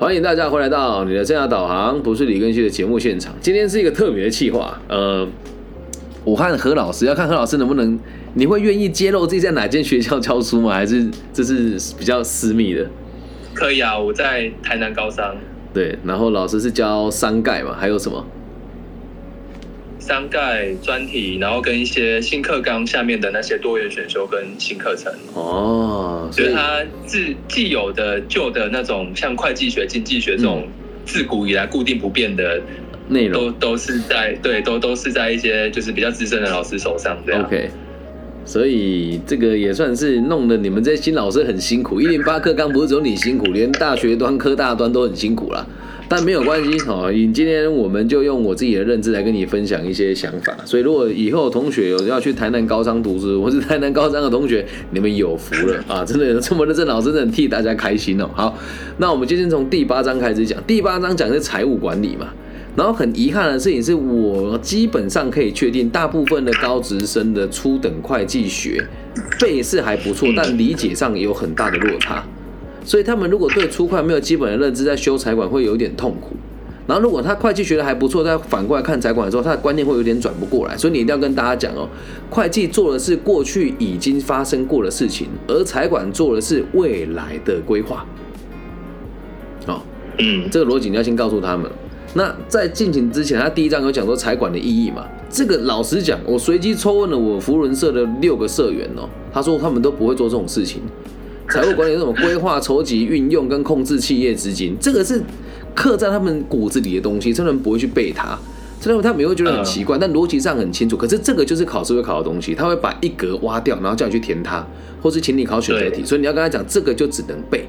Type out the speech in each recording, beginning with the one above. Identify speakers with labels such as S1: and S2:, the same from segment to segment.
S1: 欢迎大家回来到你的生涯导航，不是李根旭的节目现场。今天是一个特别的企划，呃，武汉何老师要看何老师能不能，你会愿意揭露自己在哪间学校教书吗？还是这是比较私密的？
S2: 可以啊，我在台南高三。
S1: 对，然后老师是教商概嘛，还有什么？
S2: 商盖专题，然后跟一些新课纲下面的那些多元选修跟新课程。
S1: 哦，
S2: 所以它自既有的旧的那种像会计学、经济学这种自古以来固定不变的
S1: 内容，
S2: 都都是在对，都都是在一些就是比较资深的老师手上这样。
S1: OK，所以这个也算是弄得你们这些新老师很辛苦。一零八课纲不是只有你辛苦，连大学端、科大端都很辛苦了。但没有关系哦，你今天我们就用我自己的认知来跟你分享一些想法。所以如果以后同学有要去台南高商读书，或是台南高商的同学，你们有福了啊！真的有这么认真老师，真的替大家开心哦。好，那我们今天从第八章开始讲，第八章讲的是财务管理嘛。然后很遗憾的事情是我基本上可以确定，大部分的高职生的初等会计学背是还不错，但理解上有很大的落差。所以他们如果对初会没有基本的认知，在修财管会有点痛苦。然后如果他会计学的还不错，在反过来看财管的时候，他的观念会有点转不过来。所以你一定要跟大家讲哦，会计做的是过去已经发生过的事情，而财管做的是未来的规划。哦，嗯，这个逻辑你要先告诉他们。那在进行之前，他第一章有讲说财管的意义嘛？这个老实讲，我随机抽问了我福伦社的六个社员哦，他说他们都不会做这种事情。财务管理是什么？规划、筹集、运用跟控制企业资金，这个是刻在他们骨子里的东西，他们不会去背它。所以他们会觉得很奇怪，但逻辑上很清楚。可是这个就是考试会考的东西，他会把一格挖掉，然后叫你去填它，或是请你考选择题。所以你要跟他讲，这个就只能背。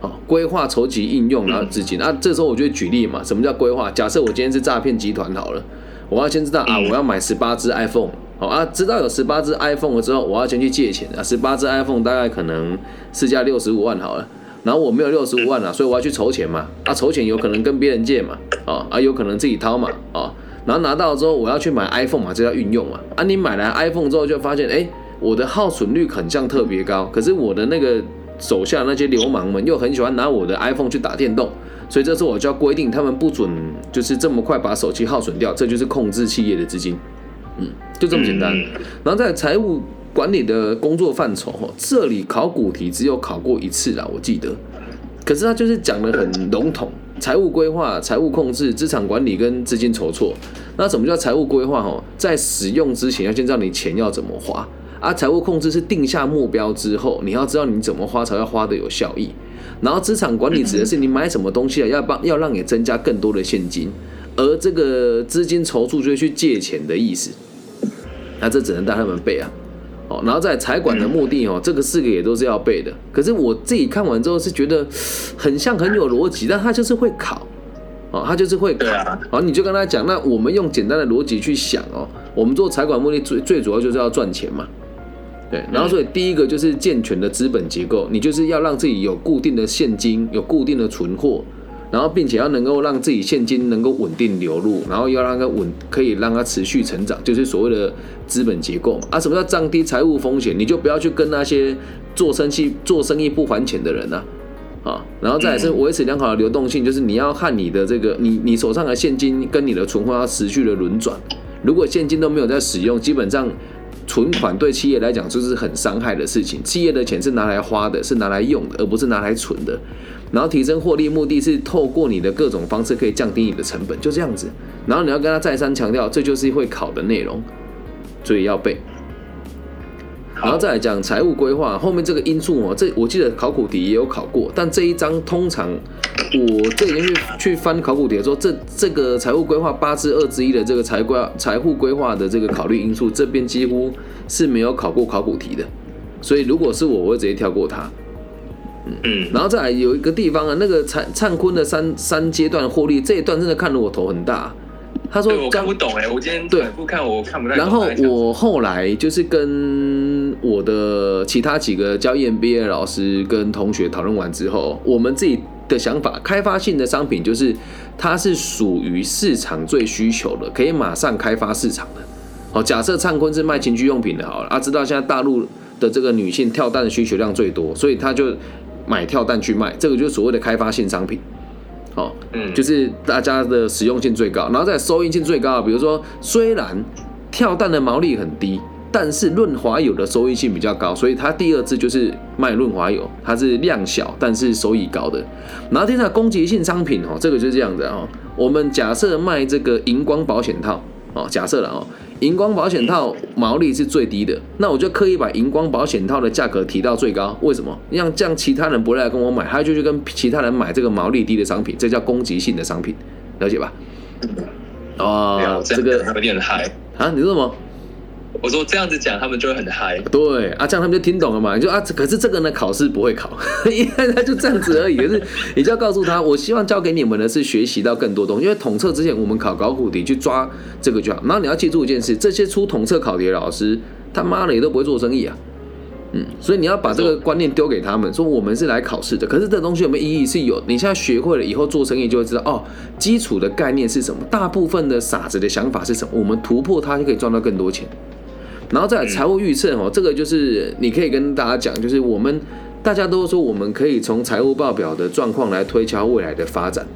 S1: 哦，规划、筹集、应用，然后资金。那这时候我就举例嘛，什么叫规划？假设我今天是诈骗集团好了，我要先知道啊，我要买十八只 iPhone。好啊，知道有十八只 iPhone 了之后，我要先去借钱啊。十八只 iPhone 大概可能市价六十五万好了，然后我没有六十五万了，所以我要去筹钱嘛。啊，筹钱有可能跟别人借嘛，啊啊，有可能自己掏嘛，啊，然后拿到之后我要去买 iPhone 嘛，这叫运用嘛。啊，你买来 iPhone 之后就发现，哎，我的耗损率很像特别高，可是我的那个手下那些流氓们又很喜欢拿我的 iPhone 去打电动，所以这时候我就要规定他们不准就是这么快把手机耗损掉，这就是控制企业的资金。嗯，就这么简单。然后在财务管理的工作范畴，哈，这里考古题只有考过一次啦，我记得。可是他就是讲的很笼统，财务规划、财务控制、资产管理跟资金筹措。那什么叫财务规划？哈，在使用之前要先知道你钱要怎么花啊。财务控制是定下目标之后，你要知道你怎么花才要花的有效益。然后资产管理指的是你买什么东西啊，要帮要让你增加更多的现金。而这个资金筹措就是去借钱的意思，那这只能带他们背啊，哦，然后在财管的目的哦，这个四个也都是要背的。可是我自己看完之后是觉得很像很有逻辑，但他就是会考，哦，他就是会考，好，你就跟他讲，那我们用简单的逻辑去想哦，我们做财管目的最最主要就是要赚钱嘛，对，然后所以第一个就是健全的资本结构，你就是要让自己有固定的现金，有固定的存货。然后，并且要能够让自己现金能够稳定流入，然后要让它稳，可以让它持续成长，就是所谓的资本结构嘛啊。什么叫降低财务风险？你就不要去跟那些做生意、做生意不还钱的人呐，啊。然后再是维持良好的流动性，就是你要看你的这个，你你手上的现金跟你的存货要持续的轮转。如果现金都没有在使用，基本上存款对企业来讲就是很伤害的事情。企业的钱是拿来花的，是拿来用的，而不是拿来存的。然后提升获利目的是透过你的各种方式可以降低你的成本，就这样子。然后你要跟他再三强调，这就是会考的内容，所以要背。然后再来讲财务规划，后面这个因素哦，这我记得考古题也有考过，但这一章通常我这几天去去翻考古题的时候，这这个财务规划八至二之一的这个财规财务规划的这个考虑因素，这边几乎是没有考过考古题的，所以如果是我，我会直接跳过它。嗯，然后再来有一个地方啊，那个灿灿坤的三三阶段获利这一段真的看得我头很大。他说
S2: 我看不懂哎，我今天对不看我看不太
S1: 懂。然后我后来就是跟我的其他几个教 EMBA 老师跟同学讨论完之后，我们自己的想法，开发性的商品就是它是属于市场最需求的，可以马上开发市场的。好，假设灿坤是卖情趣用品的，好了，啊，知道现在大陆的这个女性跳蛋的需求量最多，所以他就。买跳蛋去卖，这个就是所谓的开发性商品，哦，
S2: 嗯，
S1: 就是大家的使用性最高，然后再收益性最高。比如说，虽然跳蛋的毛利很低，但是润滑油的收益性比较高，所以它第二次就是卖润滑油，它是量小但是收益高的。然后接下来攻击性商品哦，这个就是这样子哦。我们假设卖这个荧光保险套哦，假设了哦，荧光保险套毛利是最低的，那我就刻意把荧光保险套的价格提到最高。为什么？让这样其他人不会来跟我买，他就去跟其他人买这个毛利低的商品，这叫攻击性的商品，了解吧？哦，这个
S2: 有点嗨
S1: 啊，你说什么？
S2: 我说这样子讲，他们就会很嗨。
S1: 对啊，这样他们就听懂了嘛？你就啊，可是这个呢，考试不会考，因为他就这样子而已。可是你就要告诉他，我希望教给你们的是学习到更多东西。因为统测之前我们考高古题去抓这个就好。然后你要记住一件事，这些出统测考题的老师，他妈的也都不会做生意啊。嗯，所以你要把这个观念丢给他们，说我们是来考试的。可是这东西有没有意义？是有。你现在学会了以后做生意就会知道哦，基础的概念是什么？大部分的傻子的想法是什么？我们突破它就可以赚到更多钱。然后再财务预测哦，这个就是你可以跟大家讲，就是我们大家都说我们可以从财务报表的状况来推敲未来的发展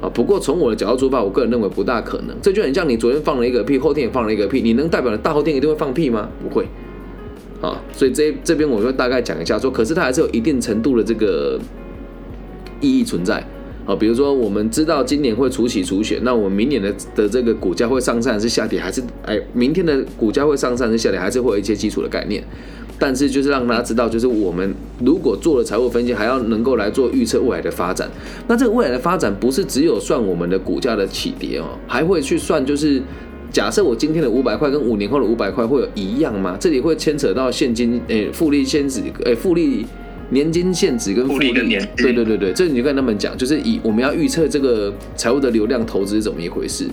S1: 啊。不过从我的角度出发，我个人认为不大可能。这就很像你昨天放了一个屁，后天也放了一个屁，你能代表大后天一定会放屁吗？不会啊。所以这这边我就大概讲一下，说可是它还是有一定程度的这个意义存在。啊，比如说我们知道今年会除起除血，那我们明年的的这个股价会上涨还是下跌，还是哎，明天的股价会上涨还是下跌，还是会有一些基础的概念。但是就是让大家知道，就是我们如果做了财务分析，还要能够来做预测未来的发展。那这个未来的发展不是只有算我们的股价的起跌哦，还会去算就是假设我今天的五百块跟五年后的五百块会有一样吗？这里会牵扯到现金诶，复利先值诶，复利。年金限制跟复利，对对对对，这你就跟他们讲，就是以我们要预测这个财务的流量投资是怎么一回事，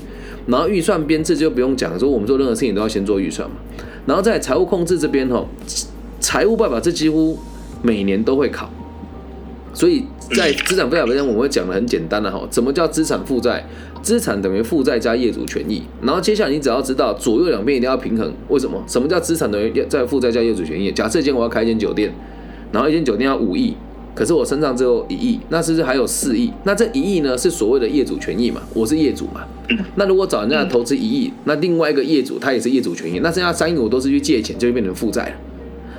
S1: 然后预算编制就不用讲，说我们做任何事情都要先做预算嘛，然后在财务控制这边哈，财务报表这几乎每年都会考，所以在资产负债表上我们会讲的很简单的哈，什么叫资产负债？资产等于负债加业主权益，然后接下来你只要知道左右两边一定要平衡，为什么？什么叫资产等于在负债加业主权益？假设今天我要开一间酒店。然后一间酒店要五亿，可是我身上只有一亿，那是不是还有四亿？那这一亿呢是所谓的业主权益嘛？我是业主嘛？那如果找人家投资一亿，那另外一个业主他也是业主权益，那剩下三亿我都是去借钱，就会变成负债了。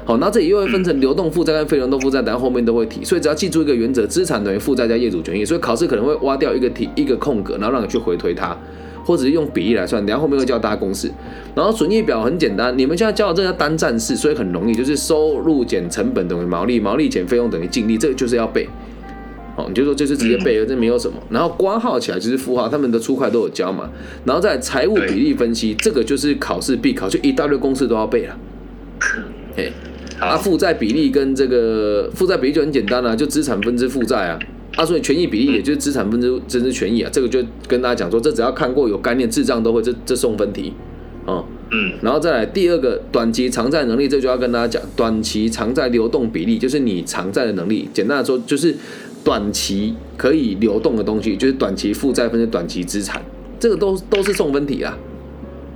S1: 好，那这里又会分成流动负债跟非流动负债，然后后面都会提，所以只要记住一个原则：资产等于负债加业主权益。所以考试可能会挖掉一个题一个空格，然后让你去回推它。或者是用比例来算，等下后面会教大家公式。然后损益表很简单，你们现在教的这个单站式，所以很容易，就是收入减成本等于毛利，毛利减费用等于净利，这个就是要背。哦，你就说就是直接背了，这没有什么。然后挂号起来就是负号，他们的初块都有教嘛。然后在财务比例分析，这个就是考试必考，就一大堆公式都要背了。嘿，啊，负债比例跟这个负债比例就很简单了，就资产分之负债啊。啊，所以权益比例也就是资产分之分之权益啊，这个就跟大家讲说，这只要看过有概念，智障都会这这送分题，啊，嗯，然后再来第二个短期偿债能力，这就要跟大家讲，短期偿债流动比例就是你偿债的能力，简单的说就是短期可以流动的东西，就是短期负债分之短期资产，这个都都是送分题啊。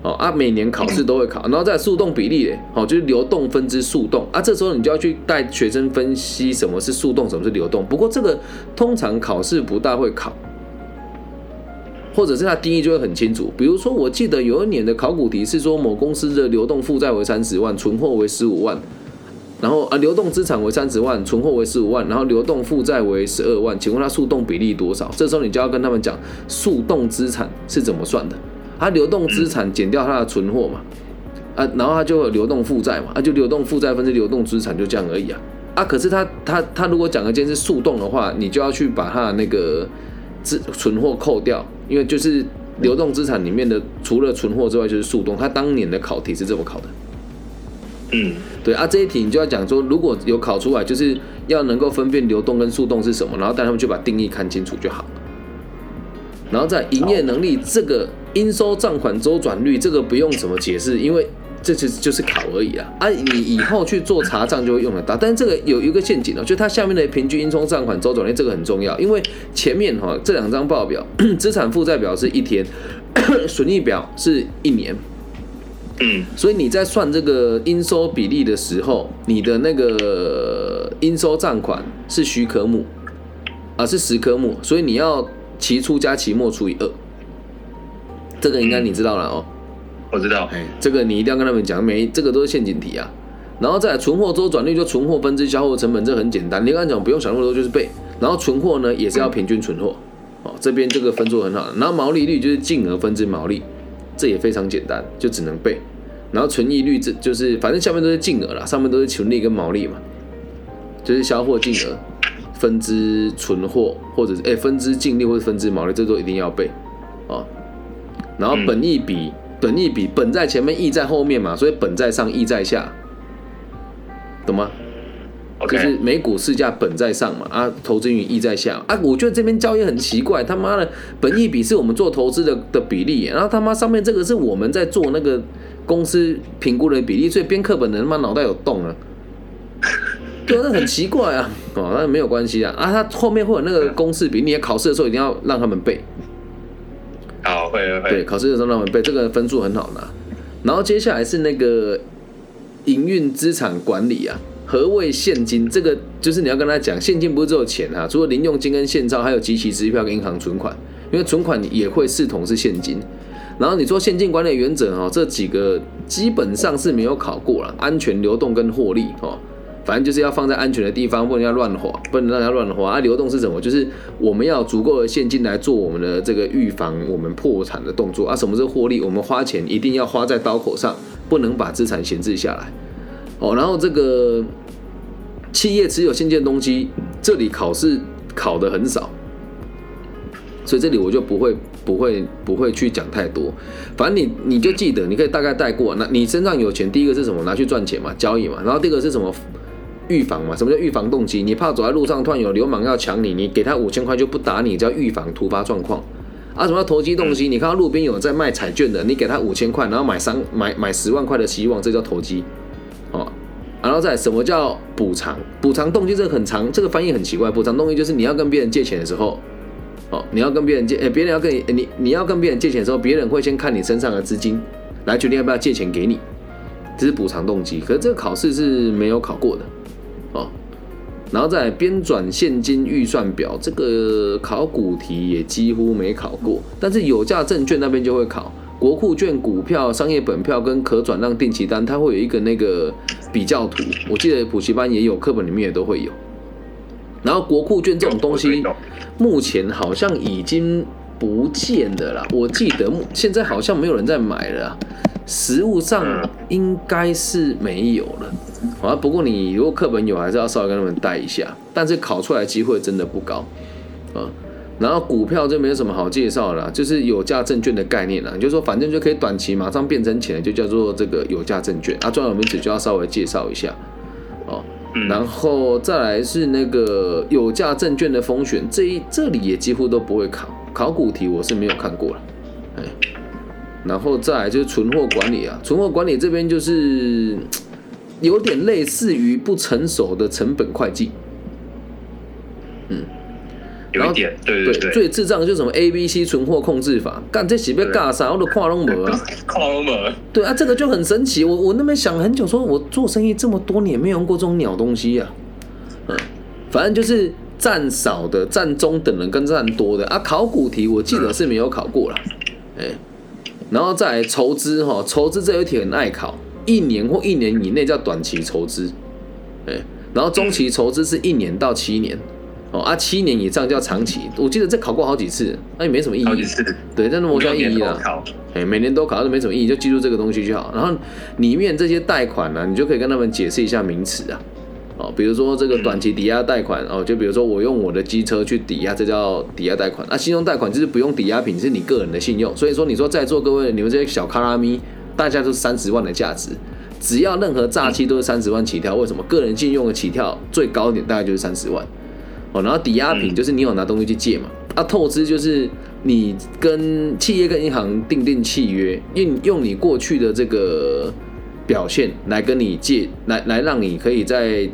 S1: 哦啊，每年考试都会考，然后再速动比例嘞，哦，就是流动分之速动啊，这时候你就要去带学生分析什么是速动，什么是流动。不过这个通常考试不大会考，或者是他定义就会很清楚。比如说，我记得有一年的考古题是说，某公司的流动负债为三十万，存货为十五万，然后啊，流动资产为三十万，存货为十五万，然后流动负债为十二万，请问他速动比例多少？这时候你就要跟他们讲速动资产是怎么算的。它流动资产减掉它的存货嘛，啊，然后它就有流动负债嘛，啊，就流动负债分之流动资产就这样而已啊，啊，可是它它它如果讲的件是速动的话，你就要去把它的那个资存货扣掉，因为就是流动资产里面的除了存货之外就是速动，它当年的考题是这么考的，
S2: 嗯，
S1: 对啊，这一题你就要讲说，如果有考出来，就是要能够分辨流动跟速动是什么，然后带他们去把定义看清楚就好，然后在营业能力这个。应收账款周转率这个不用怎么解释，因为这其实就是考而已啊。啊，你以后去做查账就会用得到，但是这个有一个陷阱哦，就它下面的平均应收账款周转率这个很重要，因为前面哈这两张报表，资产负债表是一天，损益表是一年，
S2: 嗯，
S1: 所以你在算这个应收比例的时候，你的那个应收账款是虚科目啊，是实科目，所以你要。期初加期末除以二，这个应该你知道了哦。
S2: 我知道，
S1: 哎，这个你一定要跟他们讲，每这个都是陷阱题啊。然后再来存货周转率，就存货分之销货成本，这很简单。你刚才讲不用想那么多，就是背。然后存货呢，也是要平均存货。哦，这边这个分做很好。然后毛利率就是净额分之毛利，这也非常简单，就只能背。然后存益率这就是反正下面都是净额了，上面都是纯利跟毛利嘛，就是销货净额分之存货，或者是哎分之净利或者分之毛利，这都一定要背。哦，然后本益比，本益比本在前面，益在后面嘛，所以本在上，益在下。懂吗？就是每股市价本在上嘛，啊，投资余益在下啊。我觉得这边交易很奇怪，他妈的，本益比是我们做投资的的比例，然后他妈上面这个是我们在做那个公司评估的比例，所以编课本的他妈脑袋有洞啊，对，那很奇怪啊。哦，那没有关系啊，啊，他后面会有那个公式比，你考试的时候一定要让他们背。对，考试的时候让我们背，这个分数很好拿。然后接下来是那个。营运资产管理啊，何谓现金？这个就是你要跟他讲，现金不是只有钱啊，除了零用金跟现钞，还有集齐支票跟银行存款，因为存款也会视同是现金。然后你说现金管理原则哦，这几个基本上是没有考过了，安全、流动跟获利哦，反正就是要放在安全的地方，不能要乱花，不能让它乱花啊。流动是什么？就是我们要足够的现金来做我们的这个预防我们破产的动作啊。什么是获利？我们花钱一定要花在刀口上。不能把资产闲置下来，哦，然后这个企业持有现金东西，这里考试考的很少，所以这里我就不会不会不会去讲太多，反正你你就记得，你可以大概带过。那你身上有钱，第一个是什么？拿去赚钱嘛，交易嘛。然后第二个是什么？预防嘛。什么叫预防动机？你怕走在路上突然有流氓要抢你，你给他五千块就不打你，叫预防突发状况。啊，什么叫投机动机？你看到路边有在卖彩券的，你给他五千块，然后买三买买十万块的希望，这叫投机，哦。然后再什么叫补偿？补偿动机这个很长，这个翻译很奇怪。补偿动机就是你要跟别人借钱的时候，哦，你要跟别人借，哎，别人要跟你，你你要跟别人借钱的时候，别人会先看你身上的资金，来决定要不要借钱给你，这是补偿动机。可是这个考试是没有考过的，哦。然后再编转现金预算表，这个考古题也几乎没考过，但是有价证券那边就会考，国库券、股票、商业本票跟可转让定期单，它会有一个那个比较图，我记得补习班也有，课本里面也都会有。然后国库券这种东西，目前好像已经不见了啦，我记得现在好像没有人在买了。实物上应该是没有了，啊，不过你如果课本有，还是要稍微跟他们带一下。但是考出来机会真的不高，啊，然后股票就没有什么好介绍了，就是有价证券的概念了，就说反正就可以短期马上变成钱，就叫做这个有价证券啊。专有名词就要稍微介绍一下，哦，然后再来是那个有价证券的风险，这一这里也几乎都不会考，考古题我是没有看过了，哎。然后再来就是存货管理啊，存货管理这边就是有点类似于不成熟的成本会计，
S2: 嗯，有一点，对对对，
S1: 最智障就是什么 A B C 存货控制法，干这几被尬啥我都跨拢没啊，
S2: 跨拢没，
S1: 对啊，这个就很神奇，我我那边想很久，说我做生意这么多年没用过这种鸟东西啊，嗯，反正就是占少的、占中等的跟占多的。啊，考古题我记得是没有考过了，哎。然后再来筹资哈，筹资这一题很爱考，一年或一年以内叫短期筹资，哎，然后中期筹资是一年到七年，哦啊，七年以上叫长期。我记得这考过好几次，那也没什么意义。
S2: 好几次，
S1: 对，但是没叫意义了。哎，每年都考，都没什么意义，就记住这个东西就好。然后里面这些贷款呢，你就可以跟他们解释一下名词啊。哦，比如说这个短期抵押贷款哦，就比如说我用我的机车去抵押，这叫抵押贷款。那信用贷款就是不用抵押品，是你个人的信用。所以说，你说在座各位，你们这些小卡拉咪，大家都是三十万的价值，只要任何诈欺都是三十万起跳。为什么？个人信用的起跳最高点大概就是三十万。哦，然后抵押品就是你有拿东西去借嘛。啊，透支就是你跟企业跟银行订定契约，用用你过去的这个表现来跟你借，来来让你可以在。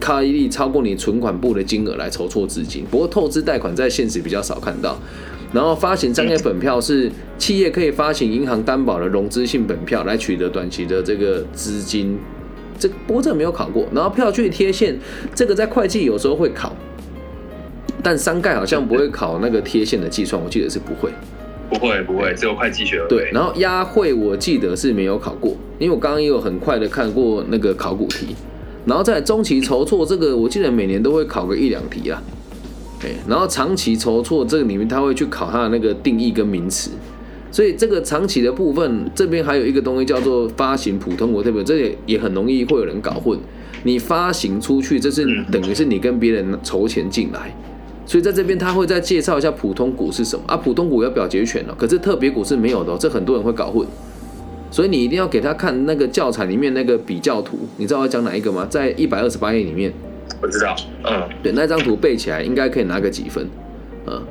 S1: 开立超过你存款部的金额来筹措资金，不过透支贷款在现实比较少看到。然后发行商业本票是企业可以发行银行担保的融资性本票来取得短期的这个资金，这不过这没有考过。然后票据贴现，这个在会计有时候会考，但商盖好像不会考那个贴现的计算，我记得是不会。
S2: 不会不会，只有会计学。
S1: 对，然后压汇我记得是没有考过，因为我刚刚也有很快的看过那个考古题，然后在中期筹措这个，我记得每年都会考个一两题啊。哎，然后长期筹措这个里面，他会去考他的那个定义跟名词，所以这个长期的部分这边还有一个东西叫做发行普通股，对不对？这也也很容易会有人搞混。你发行出去，这是等于是你跟别人筹钱进来。所以在这边他会再介绍一下普通股是什么啊？普通股要表决权哦，可是特别股是没有的，这很多人会搞混。所以你一定要给他看那个教材里面那个比较图，你知道要讲哪一个吗？在一百二十八页里面。
S2: 我知道，嗯，
S1: 对，那张图背起来应该可以拿个几分，嗯，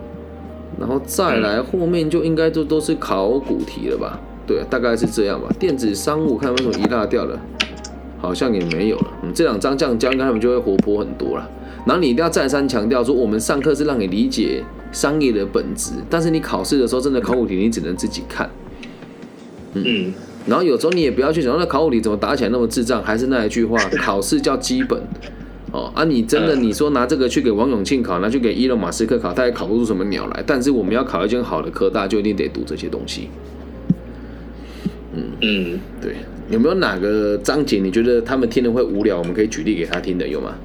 S1: 然后再来后面就应该都都是考古题了吧？对，大概是这样吧。电子商务看为什么一落掉了，好像也没有了。嗯，这两张这样教，应该他们就会活泼很多了。然后你一定要再三强调说，我们上课是让你理解商业的本质，但是你考试的时候，真的考古题你只能自己看。嗯，然后有时候你也不要去想，那考古题怎么打起来那么智障？还是那一句话，考试叫基本。哦啊，你真的你说拿这个去给王永庆考，拿去给伊隆马斯克考，他也考不出什么鸟来。但是我们要考一间好的科大，就一定得读这些东西。嗯嗯，对，有没有哪个章节你觉得他们听了会无聊？我们可以举例给他听的，有吗？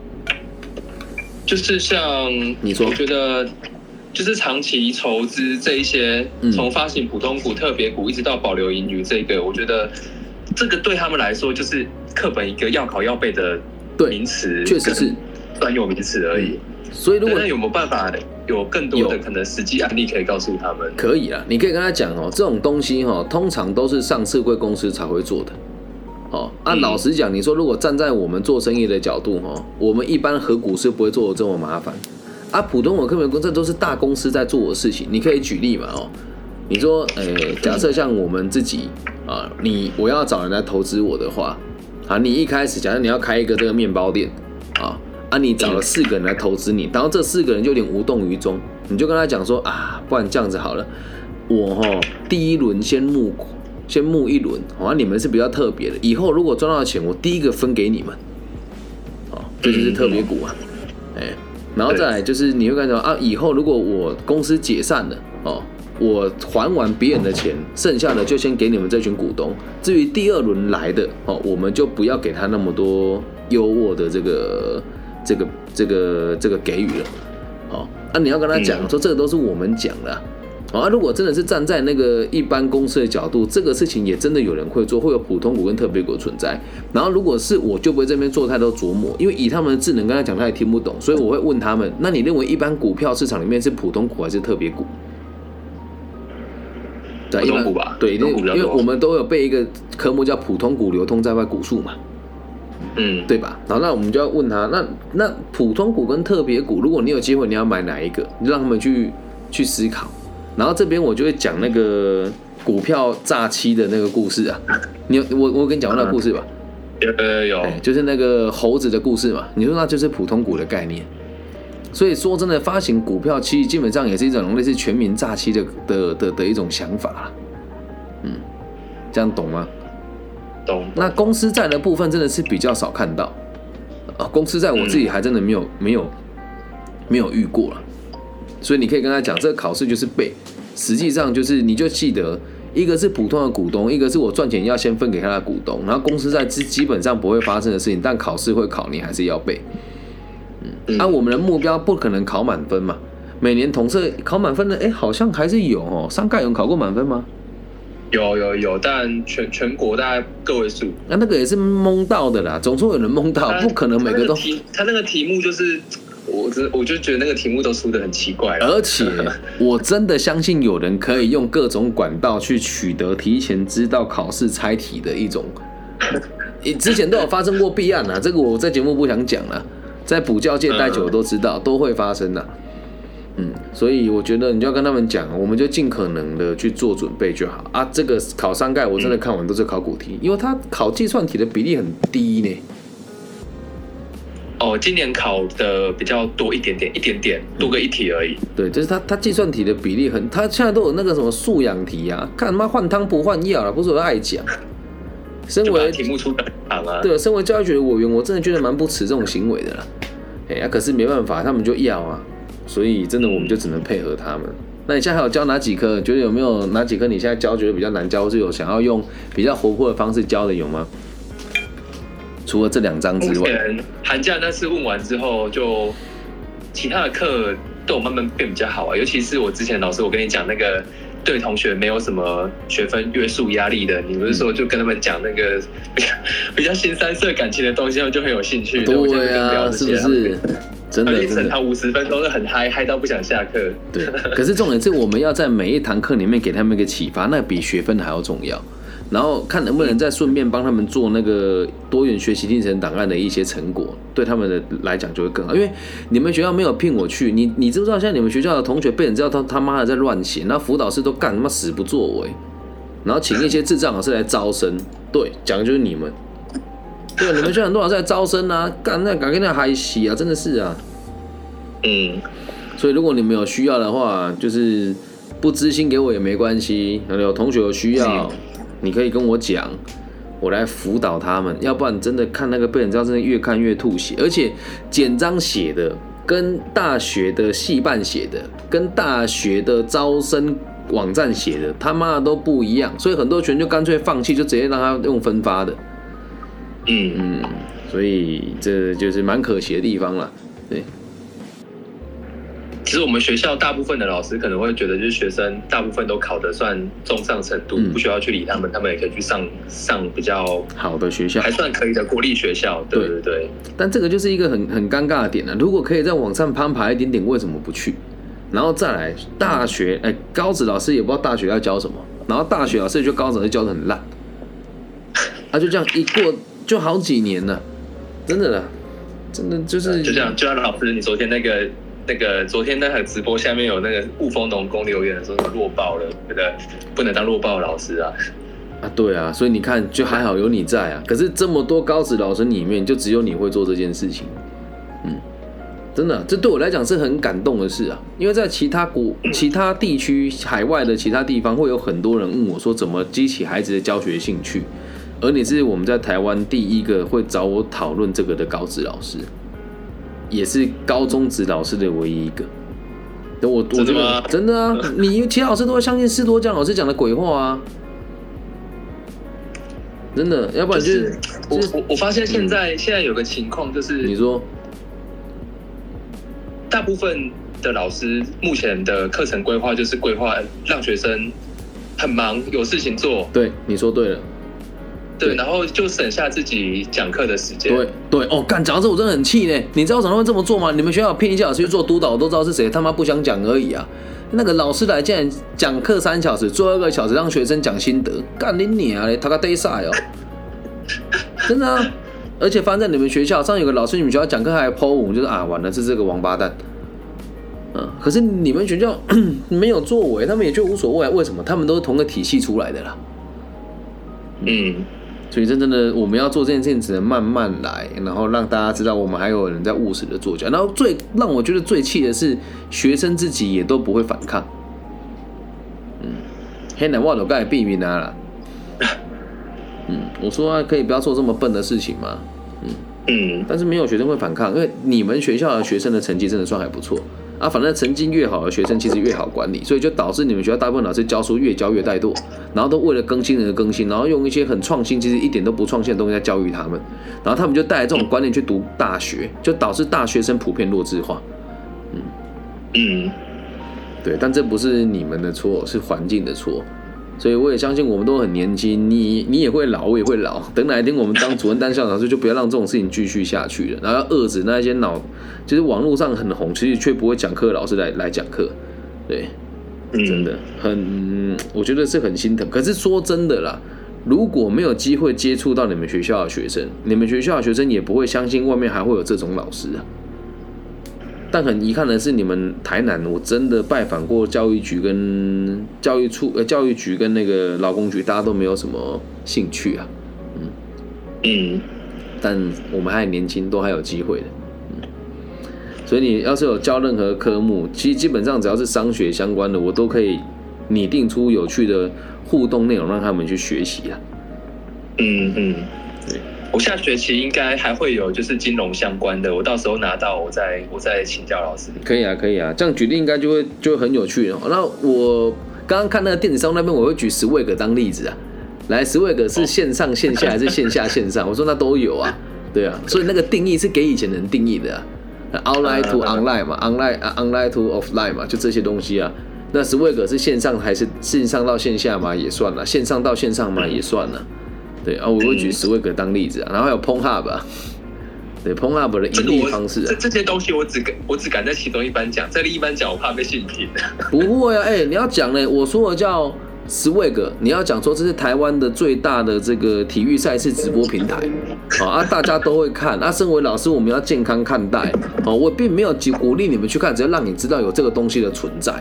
S2: 就是像
S1: 你说，
S2: 我觉得就是长期筹资这一些，从发行普通股、特别股，一直到保留盈余，这个我觉得这个对他们来说就是课本一个要考要背的名词，
S1: 确实是
S2: 专有名词而已。
S1: 所以如果
S2: 有没有办法有更多的可能实际案例可以告诉他们？
S1: 可以啊，你可以跟他讲哦，这种东西哈，通常都是上市贵公司才会做的。哦，按老实讲，你说如果站在我们做生意的角度，哈，我们一般合股是不会做的这么麻烦。啊，普通我客本公这都是大公司在做的事情。你可以举例嘛，哦，你说，诶，假设像我们自己啊，你我要找人来投资我的话，啊，你一开始假设你要开一个这个面包店，啊，啊，你找了四个人来投资你，然后这四个人就有点无动于衷，你就跟他讲说啊，不然这样子好了，我哈第一轮先募股。先募一轮，好像你们是比较特别的。以后如果赚到钱，我第一个分给你们，哦，这就是特别股啊，哎，然后再来就是你会感觉啊，以后如果我公司解散了，哦，我还完别人的钱，剩下的就先给你们这群股东。至于第二轮来的，哦，我们就不要给他那么多优渥的这个这个这个这个给予了，哦，那你要跟他讲说，这个都是我们讲的。啊，如果真的是站在那个一般公司的角度，这个事情也真的有人会做，会有普通股跟特别股存在。然后如果是我，就不会这边做太多琢磨，因为以他们的智能跟他讲，他也听不懂，所以我会问他们：那你认为一般股票市场里面是普通股还是特别股？
S2: 对，普通股吧。
S1: 对，因为因为我们都有背一个科目叫普通股流通在外股数嘛，
S2: 嗯，
S1: 对吧？然后那我们就要问他：那那普通股跟特别股，如果你有机会，你要买哪一个？你让他们去去思考。然后这边我就会讲那个股票诈欺的那个故事啊，你我我跟你讲过那个故事吧？
S2: 有有有，
S1: 就是那个猴子的故事嘛。你说那就是普通股的概念。所以说真的，发行股票其实基本上也是一种类似全民诈欺的的的的一种想法嗯，这样懂吗？
S2: 懂。
S1: 那公司债的部分真的是比较少看到啊，公司债我自己还真的没有没有没有遇过了。所以你可以跟他讲，这个考试就是背，实际上就是你就记得，一个是普通的股东，一个是我赚钱要先分给他的股东，然后公司在基基本上不会发生的事情，但考试会考，你还是要背。嗯，那我们的目标不可能考满分嘛？每年统测考满分的，哎，好像还是有哦。上盖有考过满分吗？
S2: 有有有，但全全国大概个位数。
S1: 那那个也是蒙到的啦，总说有人蒙到，不可能每个都。
S2: 他那个题目就是。我真我就觉得那个题目都出的很奇怪，
S1: 而且 我真的相信有人可以用各种管道去取得提前知道考试猜题的一种，之前都有发生过弊案啊，这个我在节目不想讲了，在补教界待久都知道都会发生的，嗯，所以我觉得你就要跟他们讲，我们就尽可能的去做准备就好啊。这个考三概我真的看完都是考古题，因为它考计算题的比例很低呢。
S2: 哦，今年考的比较多一点点，一点点多个一题而已。
S1: 对，就是他他计算题的比例很，他现在都有那个什么素养题啊，看他妈换汤不换药了，不是我爱讲。身为
S2: 题目出的长啊。
S1: 对，身为教育局的委员，我真的觉得蛮不耻这种行为的啦。哎呀，可是没办法，他们就要啊，所以真的我们就只能配合他们。那你现在还有教哪几科？觉得有没有哪几科你现在教觉得比较难教，或是有想要用比较活泼的方式教的有吗？除了这两张之外，
S2: 寒假那次问完之后，就其他的课都有慢慢变比较好啊。尤其是我之前老师，我跟你讲那个对同学没有什么学分约束压力的，你不是说就跟他们讲那个 比较新三色感情的东西，他们就很有兴趣。
S1: 对啊，是不是？真的，
S2: 真的，五十分钟是很嗨，嗨到不想下课。
S1: 对，可是重点是我们要在每一堂课里面给他们一个启发，那比学分还要重要。然后看能不能再顺便帮他们做那个多元学习进程档案的一些成果，对他们的来讲就会更好。因为你们学校没有聘我去，你你知不知道？现在你们学校的同学被人知道他他妈的在乱写，那辅导师都干他妈死不作为，然后请一些智障老师来招生。对，讲的就是你们。对，你们学校很多老师在招生啊，干那敢跟那嗨洗啊，真的是啊。
S2: 嗯，
S1: 所以如果你们有需要的话，就是不知心给我也没关系。有同学有需要，你可以跟我讲，我来辅导他们。要不然真的看那个背景照，真的越看越吐血。而且简章写的跟大学的系办写的，跟大学的招生网站写的，他妈的都不一样。所以很多学就干脆放弃，就直接让他用分发的。
S2: 嗯
S1: 嗯，所以这就是蛮可惜的地方了，对。
S2: 其实我们学校大部分的老师可能会觉得，就是学生大部分都考得算中上程度，不需要去理他们，他们也可以去上上比较
S1: 好的学校，
S2: 还算可以的国立学校。对对对。
S1: 但这个就是一个很很尴尬的点了。如果可以在网上攀爬一点点，为什么不去？然后再来大学，哎，高职老师也不知道大学要教什么，然后大学老师就高职就教的很烂，他就这样一过。就好几年了，真的了，真的就是
S2: 就这样。就像老师，你昨天那个那个昨天那个直播下面有那个雾峰农工留言说弱爆了，觉得不能当弱爆老师啊。
S1: 啊，对啊，所以你看，就还好有你在啊。可是这么多高职老师里面，就只有你会做这件事情。嗯，真的，这对我来讲是很感动的事啊。因为在其他国、其他地区、海外的其他地方，会有很多人问我说，怎么激起孩子的教学兴趣。而你是我们在台湾第一个会找我讨论这个的高职老师，也是高中职老师的唯一一个。等我
S2: 真的吗？
S1: 真的啊！你其他老师都会相信斯多江老师讲的鬼话啊！真的，要不然就是
S2: 我我我发现现在现在有个情况就是，
S1: 你说，
S2: 大部分的老师目前的课程规划就是规划让学生很忙有事情做。
S1: 对，你说对了。
S2: 对，然后就省下自己讲课的时间。
S1: 对对哦，干讲到这我真的很气呢。你知道为什么会这么做吗？你们学校聘一些老师去做督导，我都知道是谁，他妈不想讲而已啊。那个老师来竟然讲课三小时，最后一个小时让学生讲心得，干你娘嘞，他个 day 真的啊。而且放在你们学校上有个老师，你们学校讲课还抛我，就是啊，完了是这个王八蛋。嗯，可是你们学校 没有作为，他们也就无所谓，为什么？他们都是同个体系出来的啦。
S2: 嗯。
S1: 所以真正的我们要做这件事情，只能慢慢来，然后让大家知道我们还有人在务实的做教。然后最让我觉得最气的是，学生自己也都不会反抗。嗯，黑男袜都盖避免他了。嗯，我说可以不要做这么笨的事情吗？
S2: 嗯嗯，
S1: 但是没有学生会反抗，因为你们学校的学生的成绩真的算还不错。啊，反正成绩越好的学生其实越好管理，所以就导致你们学校大部分老师教书越教越怠惰，然后都为了更新人的更新，然后用一些很创新，其实一点都不创新的东西在教育他们，然后他们就带着这种观念去读大学，就导致大学生普遍弱智化。
S2: 嗯嗯，
S1: 对，但这不是你们的错，是环境的错。所以我也相信我们都很年轻，你你也会老，我也会老。等哪一天我们当主任、当校长时，就不要让这种事情继续下去了。然后要遏制那些脑，就是网络上很红，其实却不会讲课的老师来来讲课。对，真的很，我觉得是很心疼。可是说真的啦，如果没有机会接触到你们学校的学生，你们学校的学生也不会相信外面还会有这种老师啊。但很遗憾的是，你们台南我真的拜访过教育局跟教育处呃教育局跟那个劳工局，大家都没有什么兴趣啊，
S2: 嗯。嗯，
S1: 但我们还年轻，都还有机会的，嗯，所以你要是有教任何科目，其实基本上只要是商学相关的，我都可以拟定出有趣的互动内容让他们去学习啊，
S2: 嗯嗯，
S1: 对，
S2: 我下学期应该还会有就是金融相关的，我到时候拿到我再我再请教老师。
S1: 可以啊，可以啊，这样举例应该就会就会很有趣哦。那我刚刚看那个电子商务那边，我会举十位格当例子啊。来，十位格是线上线下还是线下线上？我说那都有啊，对啊，所以那个定义是给以前人定义的啊，online to online 嘛，online online to offline 嘛，就这些东西啊。那 Swig 是线上还是线上到线下嘛？也算了，线上到线上嘛？也算了。对啊，我会举十位格当例子啊，然后还有 p o n Hub 啊，对 p o n Hub 的盈利方式啊，
S2: 这这些东西我只敢我只敢在其中一班讲，在另一班讲我怕被性平。
S1: 不会啊，哎，你要讲呢，我说的叫 Swag，你要讲说这是台湾的最大的这个体育赛事直播平台，好 啊，大家都会看。啊，身为老师，我们要健康看待，哦，我并没有鼓鼓励你们去看，只要让你知道有这个东西的存在。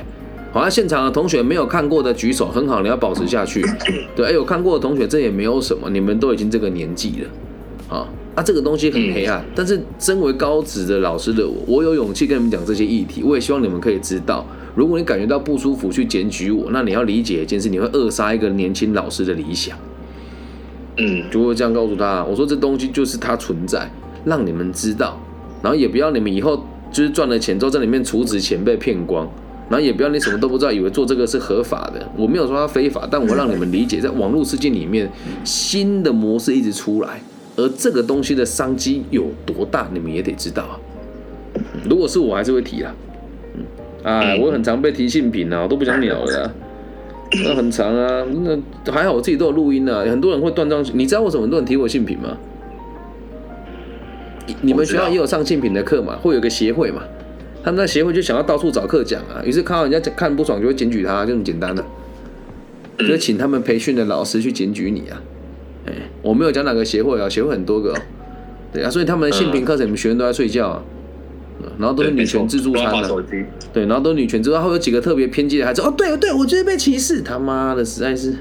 S1: 好像现场的同学没有看过的举手，很好，你要保持下去。对，哎，有看过的同学，这也没有什么，你们都已经这个年纪了，啊，啊，这个东西很黑暗。但是身为高职的老师的我，我有勇气跟你们讲这些议题。我也希望你们可以知道，如果你感觉到不舒服去检举我，那你要理解一件事，你会扼杀一个年轻老师的理想。
S2: 嗯，
S1: 就会这样告诉他，我说这东西就是它存在，让你们知道，然后也不要你们以后就是赚了钱之后在里面储值钱被骗光。然后也不要你什么都不知道，以为做这个是合法的。我没有说它非法，但我让你们理解，在网络世界里面，新的模式一直出来，而这个东西的商机有多大，你们也得知道啊。如果是我，还是会提啊。嗯，啊，我很常被提性品啊，我都不想鸟了。那很长啊，那还好我自己都有录音啊。很多人会断章，你知道为什么很多人提我性品吗？你们学校也有上性品的课嘛？会有个协会嘛？他们那协会就想要到处找课讲啊，于是看到人家看不爽就会检举他，就这么简单的，就请他们培训的老师去检举你啊。哎，我没有讲哪个协会啊，协会很多个，对啊，所以他们的性平课程，你们学生都在睡觉啊，然后都是女权自助餐的，对，然后都是女权自助，会有几个特别偏激的孩子，哦，对对，我觉得被歧视，他妈的实在是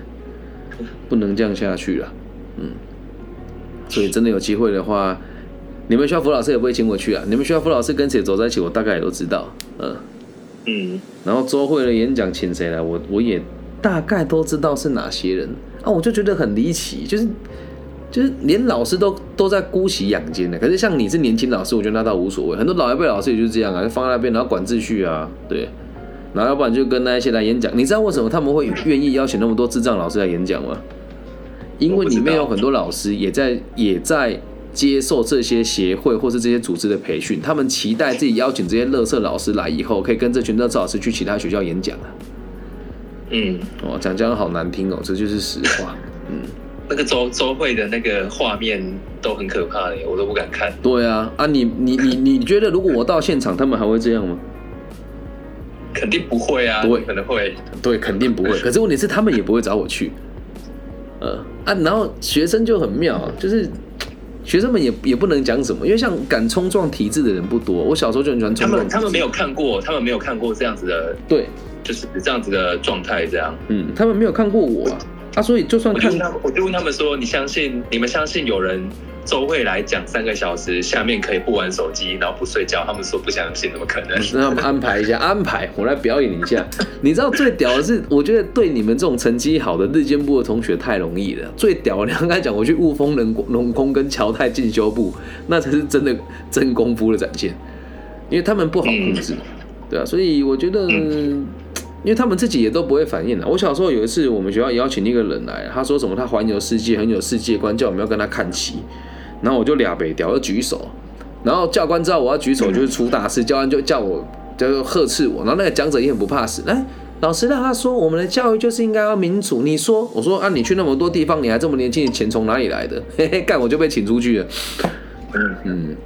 S1: 不能这样下去了，嗯，所以真的有机会的话。你们学校辅导老师也不会请我去啊？你们学校辅导老师跟谁走在一起，我大概也都知道。
S2: 嗯嗯。
S1: 然后周会的演讲请谁来，我我也大概都知道是哪些人啊。我就觉得很离奇，就是就是连老师都都在姑息养奸的。可是像你是年轻老师，我觉得那倒无所谓。很多老一辈老师也就是这样啊，就放在那边，然后管秩序啊，对。然后要不然就跟那一些来演讲。你知道为什么他们会愿意邀请那么多智障老师来演讲吗？因为里面有很多老师也在也在。接受这些协会或是这些组织的培训，他们期待自己邀请这些乐色老师来以后，可以跟这群乐色老师去其他学校演讲啊。
S2: 嗯，
S1: 哦，讲讲好难听哦，这就是实话。嗯，
S2: 那个周周会的那个画面都很可怕的，我都不敢看。
S1: 对啊，啊，你你你你觉得如果我到现场，他们还会这样吗？
S2: 肯定不会啊，对，可能会，
S1: 对，肯定不会。可是问题是，他们也不会找我去。呃啊，然后学生就很妙，就是。学生们也也不能讲什么，因为像敢冲撞体制的人不多。我小时候就很喜欢冲撞。
S2: 他们他们没有看过，他们没有看过这样子的，
S1: 对，
S2: 就是这样子的状态，这样。
S1: 嗯，他们没有看过我啊，啊，所以就算看，
S2: 我就问他们说：“你相信？你们相信有人？”周会来讲三个小时，下面可以不玩手机，然后不睡觉。他们说不相信，怎么可能？
S1: 那他们安排一下，安排我来表演一下。你知道最屌的是，我觉得对你们这种成绩好的日间部的同学太容易了。最屌，你刚才讲我去雾峰人龙工跟侨泰进修部，那才是真的真功夫的展现，因为他们不好控制，对啊，所以我觉得，因为他们自己也都不会反应的。我小时候有一次，我们学校邀请一个人来，他说什么他环游世界很有世界观，叫我们要跟他看齐。然后我就俩北屌，就举手，然后教官知道我要举手就是出大事，教官就叫我就呵斥我，然后那个讲者也很不怕死，来老师让他说我们的教育就是应该要民主，你说我说啊你去那么多地方你还这么年轻，钱从哪里来的？嘿嘿，干我就被请出去了。嗯嗯，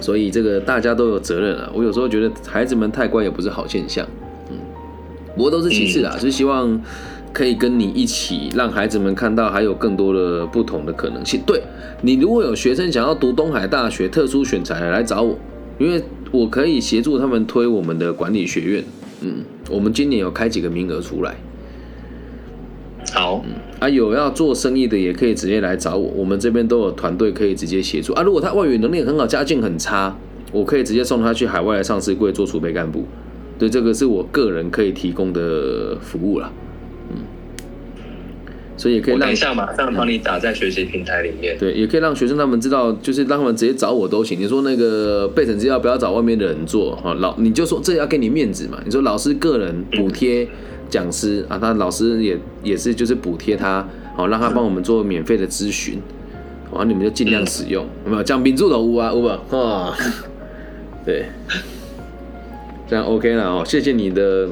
S1: 所以这个大家都有责任啊。我有时候觉得孩子们太乖也不是好现象，嗯，不过都是其次啦，是希望。可以跟你一起，让孩子们看到还有更多的不同的可能性。对你，如果有学生想要读东海大学特殊选材，来找我，因为我可以协助他们推我们的管理学院。嗯，我们今年有开几个名额出来。
S2: 好，嗯
S1: 啊，有要做生意的也可以直接来找我，我们这边都有团队可以直接协助。啊，如果他外语能力很好，家境很差，我可以直接送他去海外的上市柜做储备干部。对，这个是我个人可以提供的服务了。所以也可以让
S2: 我等一下马上帮你打在学习平台里面。
S1: 对，也可以让学生他们知道，就是让他们直接找我都行。你说那个备审资料不要找外面的人做哈，老你就说这要给你面子嘛。你说老师个人补贴讲师啊，他老师也也是就是补贴他，好让他帮我们做免费的咨询，然后你们就尽量使用，有没有讲民助的屋啊，有没有啊？对，这样 OK 了哦，谢谢你的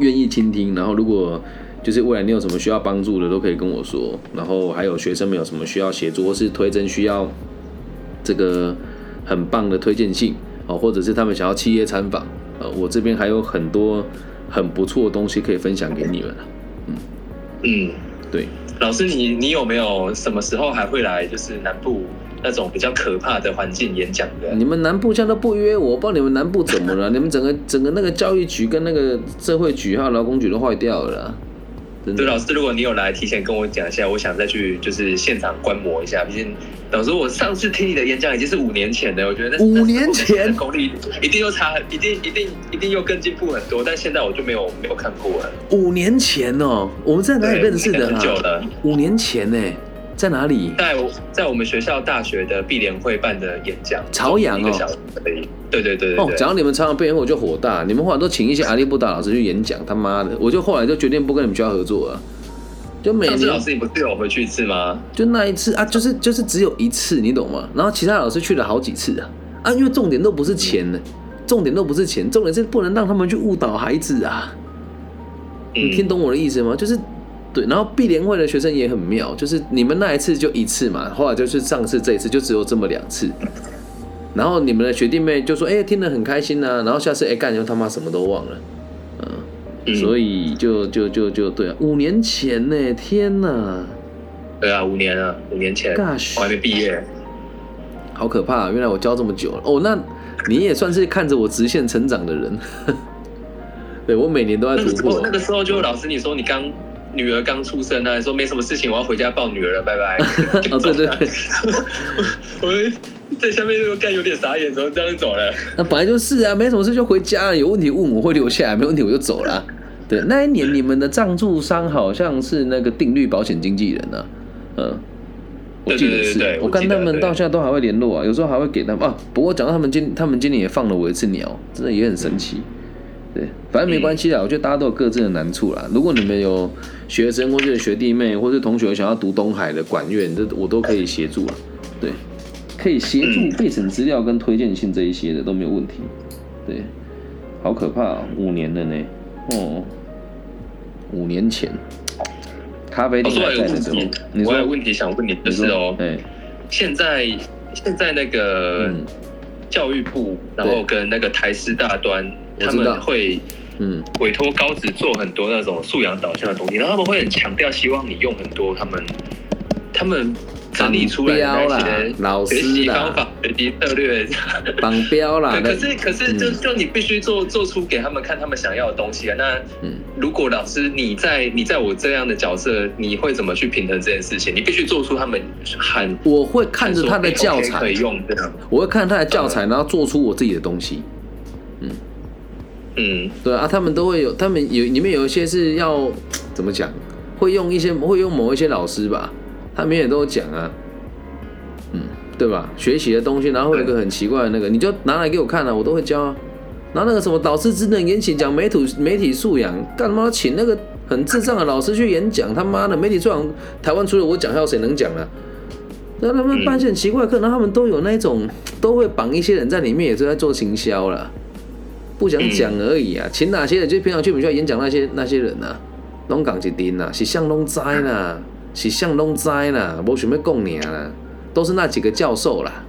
S1: 愿意倾听，然后如果。就是未来你有什么需要帮助的，都可以跟我说。然后还有学生们有什么需要协助，或是推甄需要这个很棒的推荐信哦，或者是他们想要企业参访，呃，我这边还有很多很不错的东西可以分享给你们。
S2: 嗯嗯，
S1: 对，
S2: 老师，你你有没有什么时候还会来？就是南部那种比较可怕的环境演讲的？
S1: 你们南部现在都不约我，不知道你们南部怎么了？你们整个整个那个教育局跟那个社会局还有劳工局都坏掉了。
S2: 对老师，如果你有来，提前跟我讲一下，我想再去就是现场观摩一下。毕竟老师，我上次听你的演讲已经是五年前的，我觉得
S1: 五年前
S2: 功力一定又差，一定一定一定又更进步很多。但现在我就没有没有看过了。
S1: 五年前哦，我们在哪里认识的？
S2: 很久了，
S1: 五年前呢。在哪里？
S2: 在在我们学校大学的碧联会办的演讲，
S1: 朝阳哦，
S2: 对对对对。哦，
S1: 讲到你们朝阳碧联会，我就火大。你们后来都请一些阿利布达老师去演讲，他妈的，我就后来就决定不跟你们学校合作了。就每年
S2: 老师，你不是有回去一次吗？
S1: 就那一次啊，就是就是只有一次，你懂吗？然后其他老师去了好几次啊啊，因为重点都不是钱呢，重点都不是钱，重点是不能让他们去误导孩子啊。你听懂我的意思吗？就是。对，然后碧联会的学生也很妙，就是你们那一次就一次嘛，后来就是上次这一次就只有这么两次，然后你们的学弟妹就说，哎，听得很开心呐，然后下次哎干就他妈什么都忘了，嗯，所以就就就就对啊，五年前呢，天呐，
S2: 对啊，五年了，五年前，我还没毕业，
S1: 好可怕，原来我教这么久了，哦，那你也算是看着我直线成长的人，对我每年都在突破，
S2: 那个时候就老师你说你刚。女儿刚出生呢，说没什么事情，我要回家抱女儿了，拜拜。
S1: 哦，对对对，
S2: 我们在下面这个干有点傻眼，怎么这样走了？
S1: 那本来就是啊，没什么事就回家，有问题问我会留下来，没问题我就走了。对，那一年你们的赞助商好像是那个定律保险经纪人呢，嗯，我记得是，我跟他们到现在都还会联络啊，有时候还会给他们啊。不过讲到他们今他们今年也放了我一次鸟，真的也很神奇。对，反正没关系啦，我觉得大家都有各自的难处啦。如果你们有学生或者学弟妹或是同学想要读东海的管院，这我都可以协助啊。对，可以协助备审资料跟推荐信这一些的都没有问题。对，好可怕，五年了呢。哦，五年前，咖啡店还在的时候，
S2: 我有问题想问你的是哦，现在现在那个教育部，然后跟那个台师大端。他们会，嗯，委托高职做很多那种素养导向的东西，然后他们会很强调，希望你用很多他们，他们整理出来的那些学习方法、学习策略，
S1: 绑标啦。
S2: 可是，可是，就就你必须做做出给他们看他们想要的东西啊。那，嗯，如果老师你在你在我这样的角色，你会怎么去平衡这件事情？你必须做出他们很，
S1: 我会看着他的教材
S2: 可以用这样，
S1: 我会看他的教材，然后做出我自己的东西，嗯。
S2: 嗯，
S1: 对啊，他们都会有，他们有里面有一些是要怎么讲，会用一些会用某一些老师吧，他们也都讲啊，嗯，对吧？学习的东西，然后会有个很奇怪的那个，你就拿来给我看了，我都会教。拿那个什么导师职能演讲，讲媒体媒体素养，干嘛请那个很智障的老师去演讲？他妈的，媒体素养，台湾除了我讲，还有谁能讲啊？那他们办一些很奇怪课，然后他们都有那种，都会绑一些人在里面，也是在做行销了。不想讲而已啊，请哪些人就平常去我们学校演讲那些那些人呐，拢讲一丁呐，是向拢知呐，是向拢知呐，无想要讲你啊，都是那几个教授啦，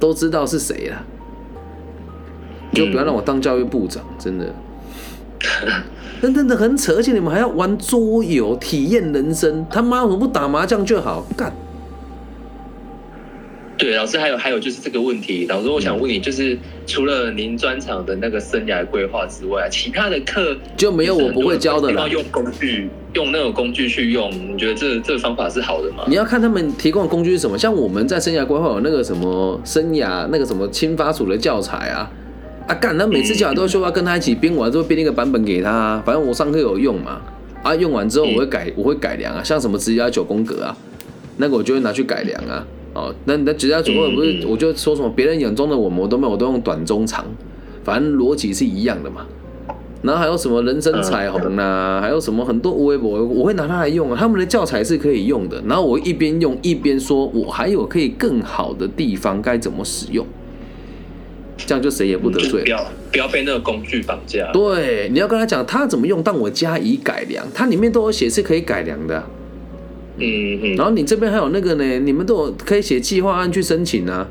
S1: 都知道是谁啦，就不要让我当教育部长，真的，真真的很扯，而且你们还要玩桌游体验人生，他妈我不打麻将就好干。
S2: 对，老师还有还有就是这个问题，老师我想问你，就是除了您专场的那个生涯规划之外，其他的课
S1: 就没有我不会教的了。
S2: 用工具，用那种工具去用，你觉得这这个方法是好的吗？
S1: 你要看他们提供的工具是什么，像我们在生涯规划有那个什么生涯那个什么青发组的教材啊，啊干，那每次教材都说要跟他一起编完之后编一个版本给他，反正我上课有用嘛，啊，用完之后我会改，我会改良啊，像什么直压九宫格啊，那个我就会拿去改良啊。哦，那那直压九宫格不是，我就说什么别人眼中的我们，我都没有，我都用短中长，反正逻辑是一样的嘛。然后还有什么人生彩虹啊，还有什么很多微博，我会拿它来用啊。他们的教材是可以用的，然后我一边用一边说，我还有可以更好的地方该怎么使用，这样就谁也不得罪。
S2: 不要不要被那个工具绑架。
S1: 对，你要跟他讲他怎么用，但我加以改良，它里面都有写是可以改良的。
S2: 嗯嗯。
S1: 然后你这边还有那个呢，你们都有可以写计划案去申请啊。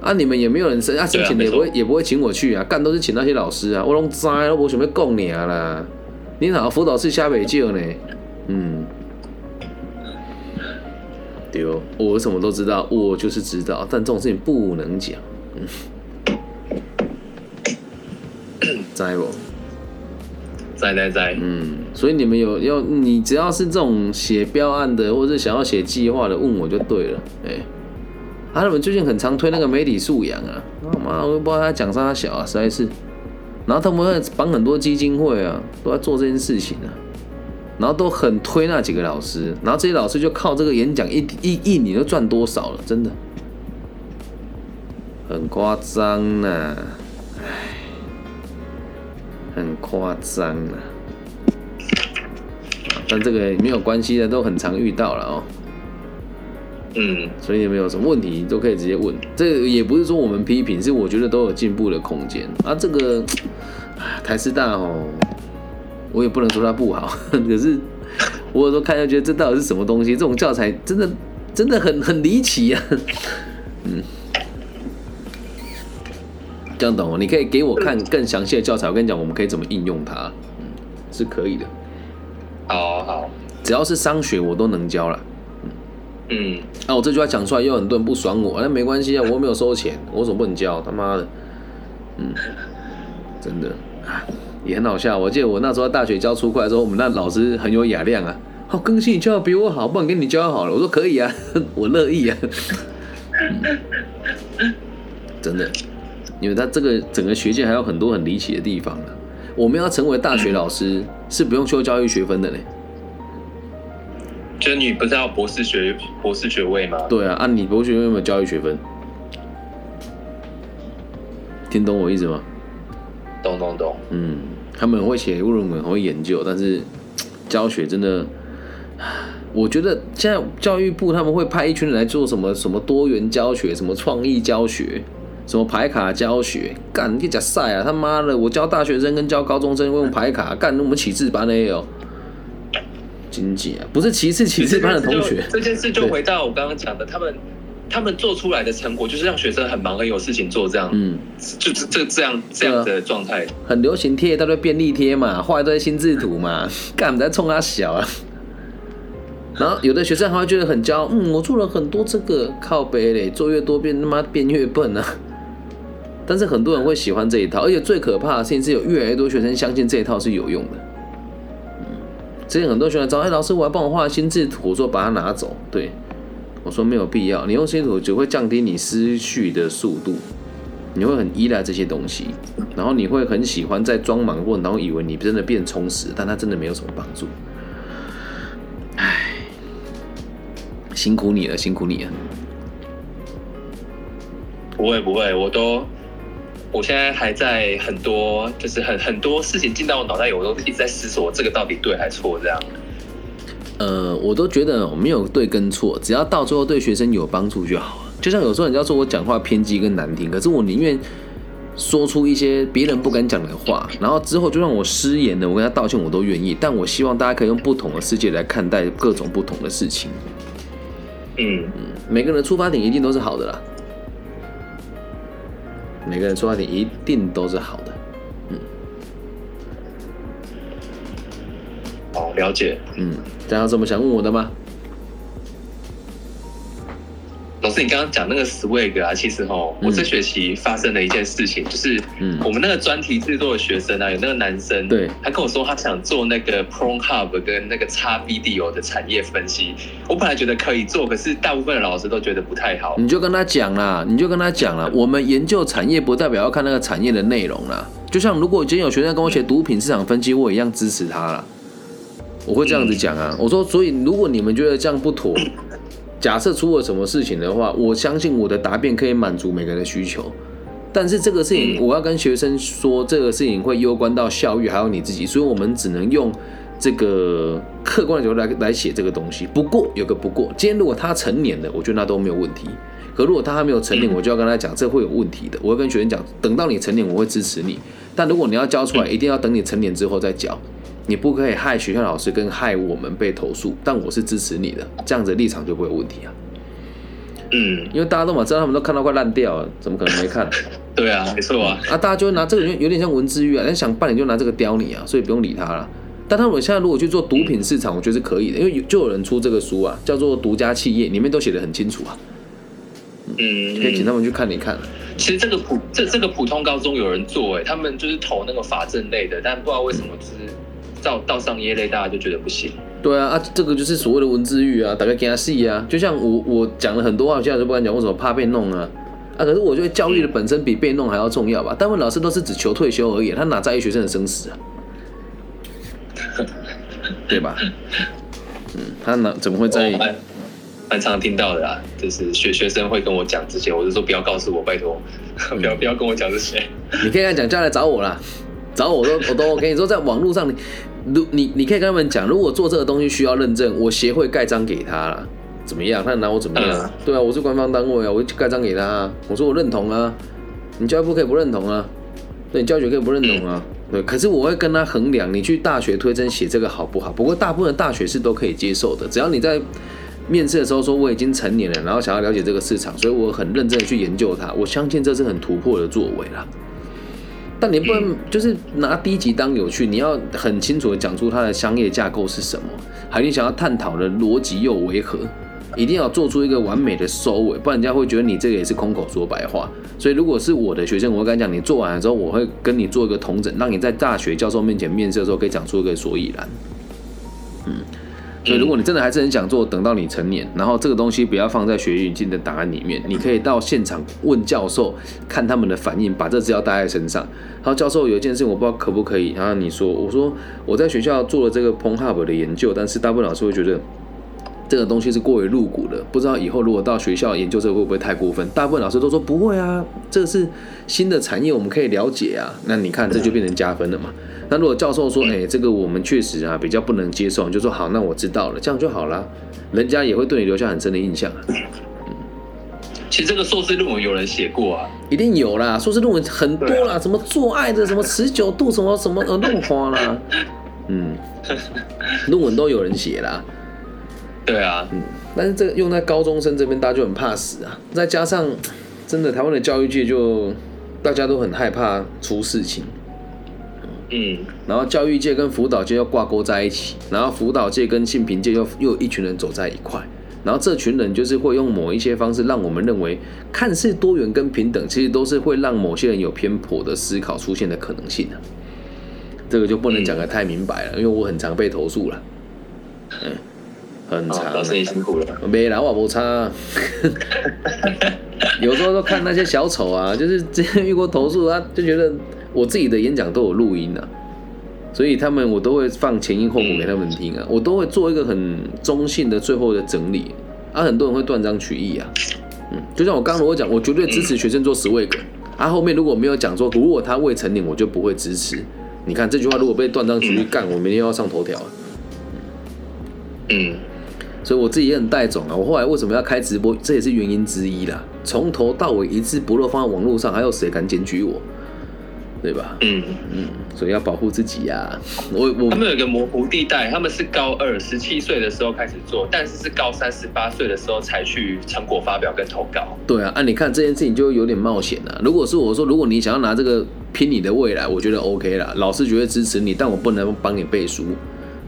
S1: 啊！你们也没有人申啊，申请的也不会也不会请我去啊，干都是请那些老师啊。我拢知，我准备供你啊啦。你好，辅导室下北救呢？嗯，对哦，我什么都知道，我就是知道，但这种事情不能讲。在不？
S2: 在在在。
S1: 嗯，所以你们有要你只要是这种写标案的，或者想要写计划的，问我就对了。哎。他们最近很常推那个媒体素养啊，妈，我都不知道他讲啥小啊，实在是。然后他们会绑很多基金会啊，都在做这件事情啊。然后都很推那几个老师，然后这些老师就靠这个演讲一一一年都赚多少了，真的，很夸张呐，唉，很夸张啊。但这个没有关系的，都很常遇到了哦。
S2: 嗯，
S1: 所以你们有什么问题都可以直接问，这也不是说我们批评，是我觉得都有进步的空间啊。这个台师大哦，我也不能说它不好，可是我有时候看就觉得这到底是什么东西？这种教材真的真的很很离奇啊。嗯，这样懂哦？你可以给我看更详细的教材，我跟你讲，我们可以怎么应用它，嗯，是可以的。
S2: 好好，
S1: 只要是商学，我都能教了。
S2: 嗯，
S1: 啊，我这句话讲出来，又很多人不爽我，那没关系啊，我又没有收钱，我怎么不能教？他妈的，嗯，真的，也很好笑。我记得我那时候大学教出快的时候，我们那老师很有雅量啊，好，更新你教的比我好，不然给你教好了。我说可以啊，我乐意啊，真的，因为他这个整个学界还有很多很离奇的地方呢。我们要成为大学老师，是不用修教育学分的嘞。
S2: 就你不是要博士学博士学位吗？
S1: 对啊，啊你博士学位有没有教育学分？听懂我意思吗？
S2: 懂懂懂。
S1: 嗯，他们会写论文，会研究，但是教学真的，我觉得现在教育部他们会派一群人来做什么什么多元教学，什么创意教学，什么排卡教学，干你假赛啊！他妈的，我教大学生跟教高中生用排卡，干我们启智班的也有。经济啊，不是歧视歧视班的同学。
S2: 这件事就回到我刚刚讲的，他们他们做出来的成果就是让学生很忙，很有事情做，这样，嗯，就是这这样这样的状态。
S1: 很流行贴一大堆便利贴嘛，画一堆心智图嘛，干在冲他小啊。然后有的学生还会觉得很骄傲，嗯，我做了很多这个靠背嘞，做越多变他妈变越笨啊。但是很多人会喜欢这一套，而且最可怕的事情是有越来越多学生相信这一套是有用的。嗯之前很多学生找，哎，老师，我要帮我画心智图，我说把它拿走。对，我说没有必要，你用心智图只会降低你思绪的速度，你会很依赖这些东西，然后你会很喜欢在装忙过程当中以为你真的变充实，但它真的没有什么帮助。唉，辛苦你了，辛苦你了。
S2: 不会不会，我都。我现在还在很多，就是很很多事情进到我脑袋里，我都一直在思索这个到底对还是错这样。
S1: 呃，我都觉得我没有对跟错，只要到最后对学生有帮助就好了。就像有时候人家说我讲话偏激跟难听，可是我宁愿说出一些别人不敢讲的话，然后之后就算我失言了，我跟他道歉，我都愿意。但我希望大家可以用不同的世界来看待各种不同的事情。
S2: 嗯嗯，
S1: 每个人的出发点一定都是好的啦。每个人出发点一定都是好的，嗯，
S2: 好了解，
S1: 嗯，大家有这么想问我的吗？
S2: 老师，你刚刚讲那个 swag 啊，其实哦，我这学期发生了一件事情，就是，嗯，我们那个专题制作的学生啊，有那个男生，
S1: 对，
S2: 他跟我说他想做那个 Pro Hub 跟那个 x Video 的产业分析。我本来觉得可以做，可是大部分的老师都觉得不太好。
S1: 你就跟他讲啦，你就跟他讲了，我们研究产业不代表要看那个产业的内容啦。就像如果今天有学生跟我写毒品市场分析，我一样支持他啦。我会这样子讲啊。我说，所以如果你们觉得这样不妥，假设出了什么事情的话，我相信我的答辩可以满足每个人的需求。但是这个事情，我要跟学生说，这个事情会攸关到校育，还有你自己，所以我们只能用这个客观的角度来来写这个东西。不过有个不过，今天如果他成年了，我觉得那都没有问题。可如果他还没有成年，我就要跟他讲，这会有问题的。我会跟学生讲，等到你成年，我会支持你。但如果你要交出来，一定要等你成年之后再交。你不可以害学校老师跟害我们被投诉。但我是支持你的，这样子立场就不会有问题啊。
S2: 嗯，
S1: 因为大家都嘛知道他们都看到快烂掉了，怎么可能没看？
S2: 对啊，没错啊。
S1: 啊，大家就拿这个有点像文字狱啊，人想办你就拿这个刁你啊，所以不用理他了。但他们现在如果去做毒品市场，我觉得是可以的，因为就有人出这个书啊，叫做《独家企业》，里面都写的很清楚啊。
S2: 嗯，
S1: 可以请他们去看一看。
S2: 其实这个普这这个普通高中有人做，哎，他们就是投那个法政类的，但不知道为什么就是到到上业类，大家就觉得不行。
S1: 对啊，啊，这个就是所谓的文字狱啊，大概给他戏啊。就像我我讲了很多话，我现在都不敢讲，为什么怕被弄啊？啊，可是我觉得教育的本身比被弄还要重要吧？大部分老师都是只求退休而已，他哪在意学生的生死啊？对吧？嗯，他哪怎么会在意？
S2: 蛮常听到的啦，就是学学生会跟我讲这些，我就说不要告诉我，拜托，不要不要跟我讲这些。
S1: 你可以跟他讲，叫来找我啦，找我都我都 OK。你说在网络上，你如你你可以跟他们讲，如果做这个东西需要认证，我协会盖章给他了，怎么样？他拿我怎么样？对啊，我是官方单位啊，我盖章给他，啊我说我认同啊，你教育部可以不认同啊，对，你教学可以不认同啊，对。可是我会跟他衡量，你去大学推甄写这个好不好？不过大部分大学是都可以接受的，只要你在。面试的时候说我已经成年了，然后想要了解这个市场，所以我很认真的去研究它。我相信这是很突破的作为啦。但你不能 就是拿低级当有趣，你要很清楚的讲出它的商业架构是什么，还有你想要探讨的逻辑又为何，一定要做出一个完美的收尾，不然人家会觉得你这个也是空口说白话。所以如果是我的学生，我会跟他讲，你做完了之后，我会跟你做一个同诊，让你在大学教授面前面试的时候可以讲出一个所以然。嗯。所以，如果你真的还是很想做，等到你成年，然后这个东西不要放在学语境的档案里面，你可以到现场问教授，看他们的反应，把这资料带在身上。然后教授有一件事情我不知道可不可以，然后你说，我说我在学校做了这个 p o n Hub 的研究，但是大部分老师会觉得这个东西是过于露骨的，不知道以后如果到学校研究这个会不会太过分？大部分老师都说不会啊，这个是新的产业，我们可以了解啊。那你看这就变成加分了嘛。那如果教授说，哎，这个我们确实啊比较不能接受，你就说好，那我知道了，这样就好了，人家也会对你留下很深的印象啊。
S2: 嗯，其实这个硕士论文有人写过啊，
S1: 一定有啦，硕士论文很多啦，什么做爱的，什么持久度，什么什么呃弄花啦，嗯，论文都有人写啦。
S2: 对啊，
S1: 嗯，但是这个用在高中生这边，大家就很怕死啊，再加上真的台湾的教育界就大家都很害怕出事情。
S2: 嗯，
S1: 然后教育界跟辅导界要挂钩在一起，然后辅导界跟性平界又又有一群人走在一块，然后这群人就是会用某一些方式让我们认为看似多元跟平等，其实都是会让某些人有偏颇的思考出现的可能性的。这个就不能讲的太明白了，因为我很常被投诉了，嗯，很长。
S2: 老师你辛苦了。
S1: 没啦，我不差。有时候都看那些小丑啊，就是之前遇过投诉啊，就觉得。我自己的演讲都有录音啊，所以他们我都会放前因后果给他们听啊，我都会做一个很中性的最后的整理啊。很多人会断章取义啊，嗯，就像我刚刚我讲，我绝对支持学生做十位梗啊。后面如果没有讲说，如果他未成年，我就不会支持。你看这句话如果被断章取义干，我明天要上头条。
S2: 嗯，
S1: 所以我自己也很带种啊。我后来为什么要开直播，这也是原因之一啦。从头到尾一字不漏放在网络上，还有谁敢检举我？对吧？
S2: 嗯
S1: 嗯，所以要保护自己呀。我我
S2: 他们有一个模糊地带，他们是高二十七岁的时候开始做，但是是高三十八岁的时候才去成果发表跟投稿。
S1: 对啊，啊，你看这件事情就有点冒险了。如果是我说，如果你想要拿这个拼你的未来，我觉得 OK 了，老师绝对支持你，但我不能帮你背书。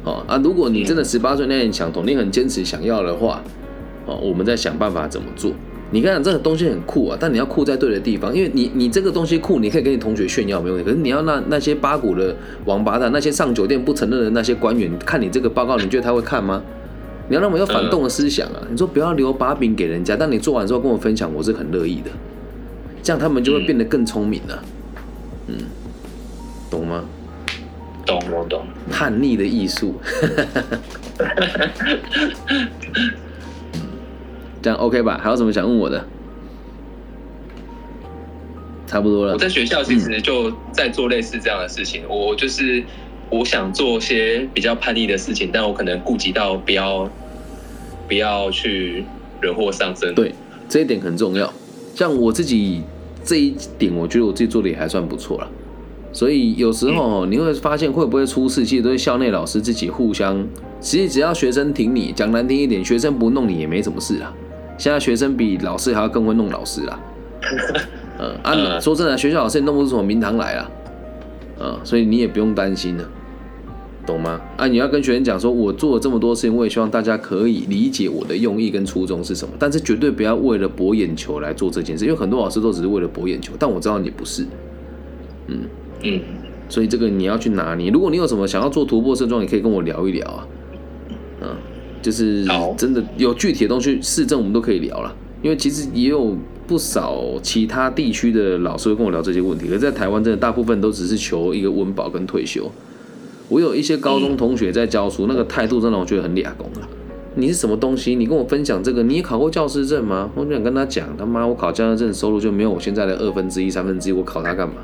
S1: 哦啊，如果你真的十八岁那年想同，你很坚持想要的话，哦，我们再想办法怎么做。你看这个东西很酷啊，但你要酷在对的地方，因为你你这个东西酷，你可以跟你同学炫耀没问题。可是你要那那些八股的王八蛋，那些上酒店不承认的那些官员，看你这个报告，你觉得他会看吗？你要那么有反动的思想啊！你说不要留把柄给人家，但你做完之后跟我分享，我是很乐意的。这样他们就会变得更聪明了。嗯，懂吗？
S2: 懂我懂。
S1: 叛逆的艺术。这样 OK 吧？还有什么想问我的？差不多了。
S2: 我在学校其实就在做类似这样的事情。我就是我想做些比较叛逆的事情，但我可能顾及到不要不要去惹祸上身。
S1: 对，这一点很重要。像我自己这一点，我觉得我自己做的也还算不错了。所以有时候你会发现会不会出事，其实都是校内老师自己互相。其实只要学生挺你，讲难听一点，学生不弄你也没什么事啊。现在学生比老师还要更会弄老师啦。嗯啊，说真的，学校老师也弄不出什么名堂来啊。嗯，所以你也不用担心了，懂吗？啊，你要跟学生讲说，我做了这么多事情，我也希望大家可以理解我的用意跟初衷是什么。但是绝对不要为了博眼球来做这件事，因为很多老师都只是为了博眼球。但我知道你不是。嗯嗯，所以这个你要去拿捏。如果你有什么想要做突破症状，也可以跟我聊一聊啊。嗯，就是真的有具体的东西，市政我们都可以聊了。因为其实也有不少其他地区的老师会跟我聊这些问题，可在台湾真的大部分都只是求一个温饱跟退休。我有一些高中同学在教书，那个态度真的我觉得很俩公啊！你是什么东西？你跟我分享这个？你也考过教师证吗？我就想跟他讲，他妈我考教师证收入就没有我现在的二分之一、三分之一，我考它干嘛？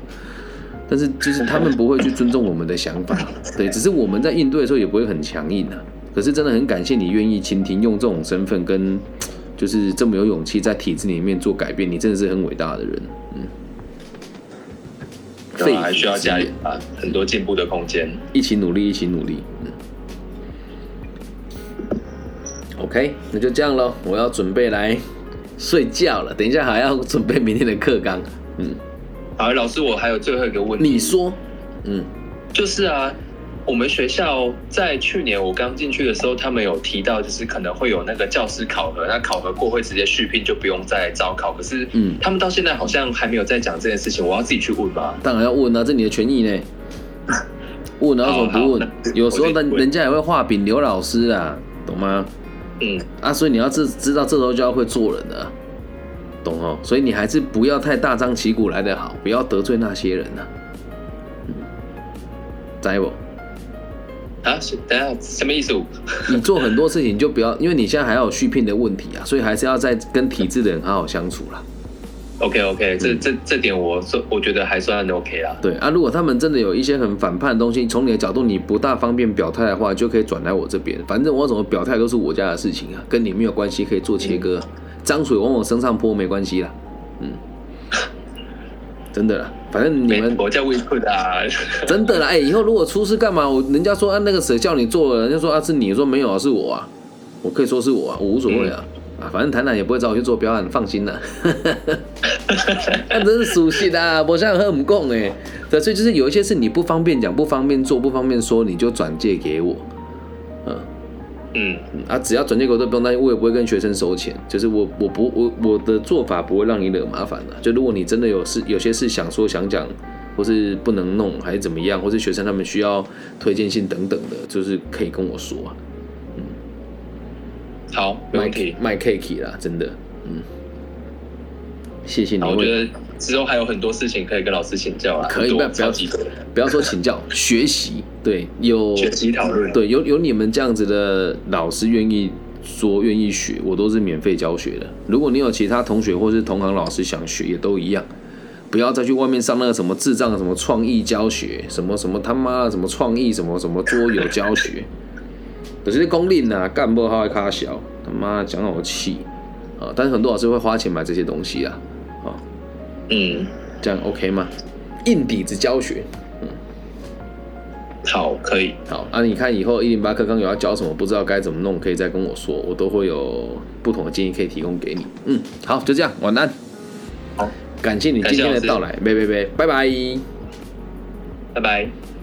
S1: 但是就是他们不会去尊重我们的想法，对，只是我们在应对的时候也不会很强硬啊。可是真的很感谢你愿意倾听，用这种身份跟。就是这么有勇气在体制里面做改变，你真的是很伟大的人，嗯。
S2: 对，还需要加啊，很多进步的空间，
S1: 一起努力，一起努力，嗯。OK，那就这样喽，我要准备来睡觉了，等一下还要准备明天的课纲，嗯。
S2: 好，老师，我还有最后一个问题，
S1: 你说，嗯，
S2: 就是啊。我们学校在去年我刚进去的时候，他们有提到，就是可能会有那个教师考核，那考核过会直接续聘，就不用再招考。可是，嗯，他们到现在好像还没有在讲这件事情，我要自己去问吧？
S1: 当然要问啊，这你的权益呢。问啊，为什么不问？有时候人人家也会画饼刘老师啊，懂吗？嗯，啊，所以你要知知道这时候就要会做人的，懂哦？所以你还是不要太大张旗鼓来的好，不要得罪那些人呐。嗯，在不？
S2: 啊，等下什么意思？
S1: 你做很多事情就不要，因为你现在还有续聘的问题啊，所以还是要在跟体制的人好好相处啦。
S2: OK OK，这这这点我说我觉得还算 OK 啦。
S1: 对啊，如果他们真的有一些很反叛的东西，从你的角度你不大方便表态的话，就可以转来我这边。反正我怎么表态都是我家的事情啊，跟你没有关系，可以做切割。脏水往我身上泼没关系啦，嗯。真的啦，反正你们
S2: 我叫魏坤啊，
S1: 真的啦，哎，以后如果出事干嘛？我人家说啊，那个谁叫你做，人家说啊是你说没有啊，是我啊，我可以说是我啊，我无所谓啊，啊，反正台南也不会找我去做表演，放心啦。那真是熟悉的，我现在很讲哎，对，所以就是有一些事你不方便讲，不方便做，不方便说，你就转借给我，嗯。嗯啊，只要转接口都不用担心，我也不会跟学生收钱。就是我我不我我的做法不会让你惹麻烦的。就如果你真的有事，有些事想说想讲，或是不能弄，还是怎么样，或是学生他们需要推荐信等等的，就是可以跟我说啊。
S2: 嗯，好，
S1: 卖 cake 啦，真的，嗯，谢谢你。
S2: 我觉得。之后还有很多事情可以跟老师请教啊，
S1: 可以不要不要不要说请教，学习对有
S2: 学习讨论
S1: 对有有你们这样子的老师愿意说愿意学，我都是免费教学的。如果你有其他同学或是同行老师想学，也都一样，不要再去外面上那个什么智障的什么创意教学，什么什么他妈的什么创意什么什么桌游教学，有些功利呐，干不好还卡小，他妈讲我气啊！但是很多老师会花钱买这些东西啊。嗯，这样 OK 吗？硬底子教学，
S2: 嗯，好，可以，
S1: 好啊。你看以后一零八课刚有要教什么，不知道该怎么弄，可以再跟我说，我都会有不同的建议可以提供给你。嗯，好，就这样，晚安。
S2: 好，
S1: 感谢你今天的到来，拜拜拜拜拜拜，
S2: 拜拜。